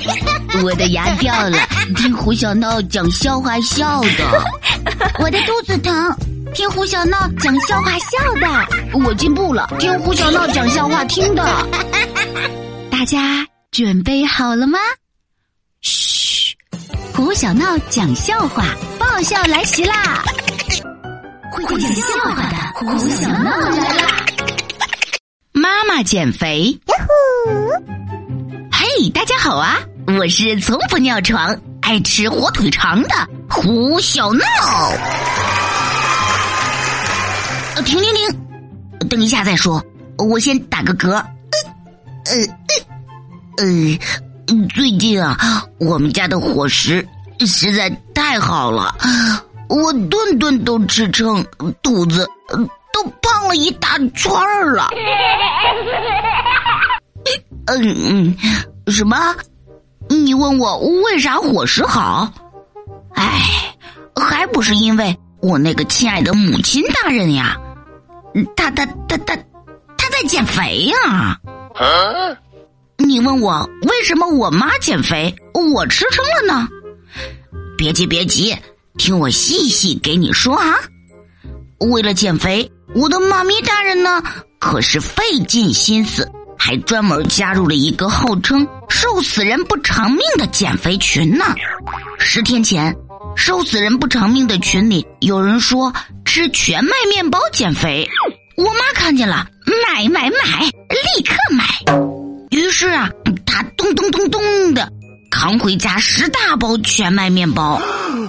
我的牙掉了，听胡小闹讲笑话笑的。我的肚子疼，听胡小闹讲笑话笑的。我进步了，听胡小闹讲笑话听的。大家准备好了吗？嘘，胡小闹讲笑话，爆笑来袭啦！会讲笑话的胡小闹来啦！妈妈减肥，大家好啊！我是从不尿床、爱吃火腿肠的胡小闹。呃，停停停，等一下再说，我先打个嗝。呃呃呃，最近啊，我们家的伙食实在太好了，我顿顿都吃撑，肚子都胖了一大圈儿了。嗯嗯，什么？你问我为啥伙食好？哎，还不是因为我那个亲爱的母亲大人呀，他他他他他在减肥呀。你问我为什么我妈减肥，我吃撑了呢？别急别急，听我细细给你说啊。为了减肥，我的妈咪大人呢可是费尽心思，还专门加入了一个号称“瘦死人不偿命”的减肥群呢。十天前，瘦死人不偿命的群里有人说吃全麦面包减肥，我妈看见了，买买买，立刻买。于是啊，她咚咚咚咚的扛回家十大包全麦面包。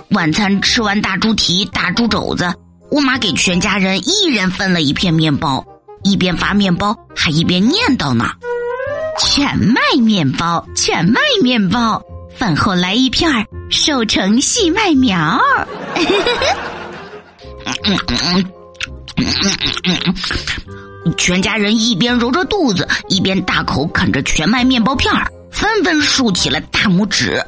晚餐吃完大猪蹄、大猪肘子，我妈给全家人一人分了一片面包，一边发面包还一边念叨呢：“全麦面包，全麦面包，饭后来一片儿，瘦成细麦苗。”全家人一边揉着肚子，一边大口啃着全麦面包片儿，纷纷竖起了大拇指。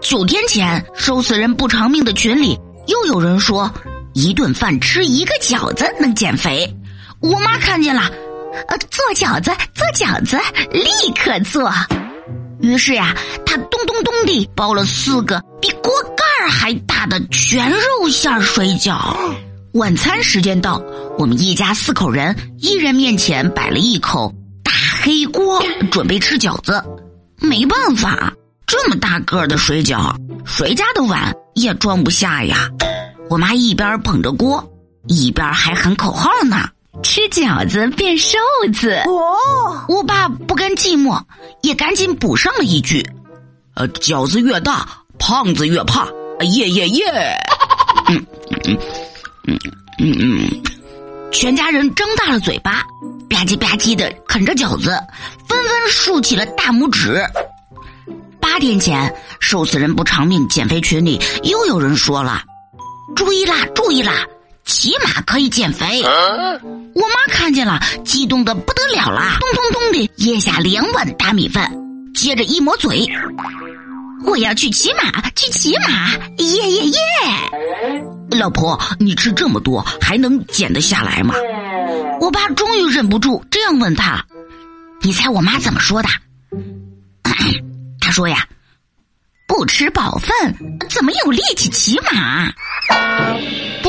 九天前，瘦死人不偿命的群里又有人说，一顿饭吃一个饺子能减肥。我妈看见了，呃，做饺子，做饺子，立刻做。于是呀，她咚咚咚地包了四个比锅盖儿还大的全肉馅水饺。晚餐时间到，我们一家四口人，一人面前摆了一口大黑锅，准备吃饺子。没办法，这么大个的水饺，谁家的碗也装不下呀。我妈一边捧着锅，一边还喊口号呢：“吃饺子变瘦子。”哦，我爸不甘寂寞，也赶紧补上了一句：“呃，饺子越大，胖子越怕。”耶耶耶！嗯嗯。嗯嗯嗯，全家人张大了嘴巴，吧唧吧唧的啃着饺子，纷纷竖起了大拇指。八天前，瘦死人不偿命减肥群里又有人说了：“注意啦，注意啦，骑马可以减肥。”我妈看见了，激动的不得了啦，咚咚咚的咽下两碗大米饭，接着一抹嘴：“我要去骑马，去骑马，耶耶耶！”老婆，你吃这么多还能减得下来吗？我爸终于忍不住这样问他：“你猜我妈怎么说的？” 他说呀：“不吃饱饭怎么有力气骑马？”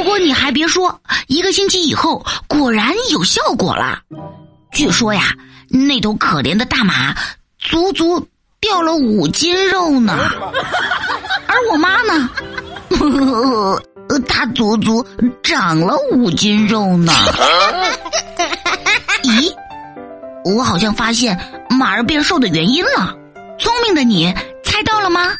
不过你还别说，一个星期以后果然有效果了。据说呀，那头可怜的大马足足掉了五斤肉呢，而我妈呢？呃，他足足长了五斤肉呢。咦，我好像发现马儿变瘦的原因了。聪明的你猜到了吗？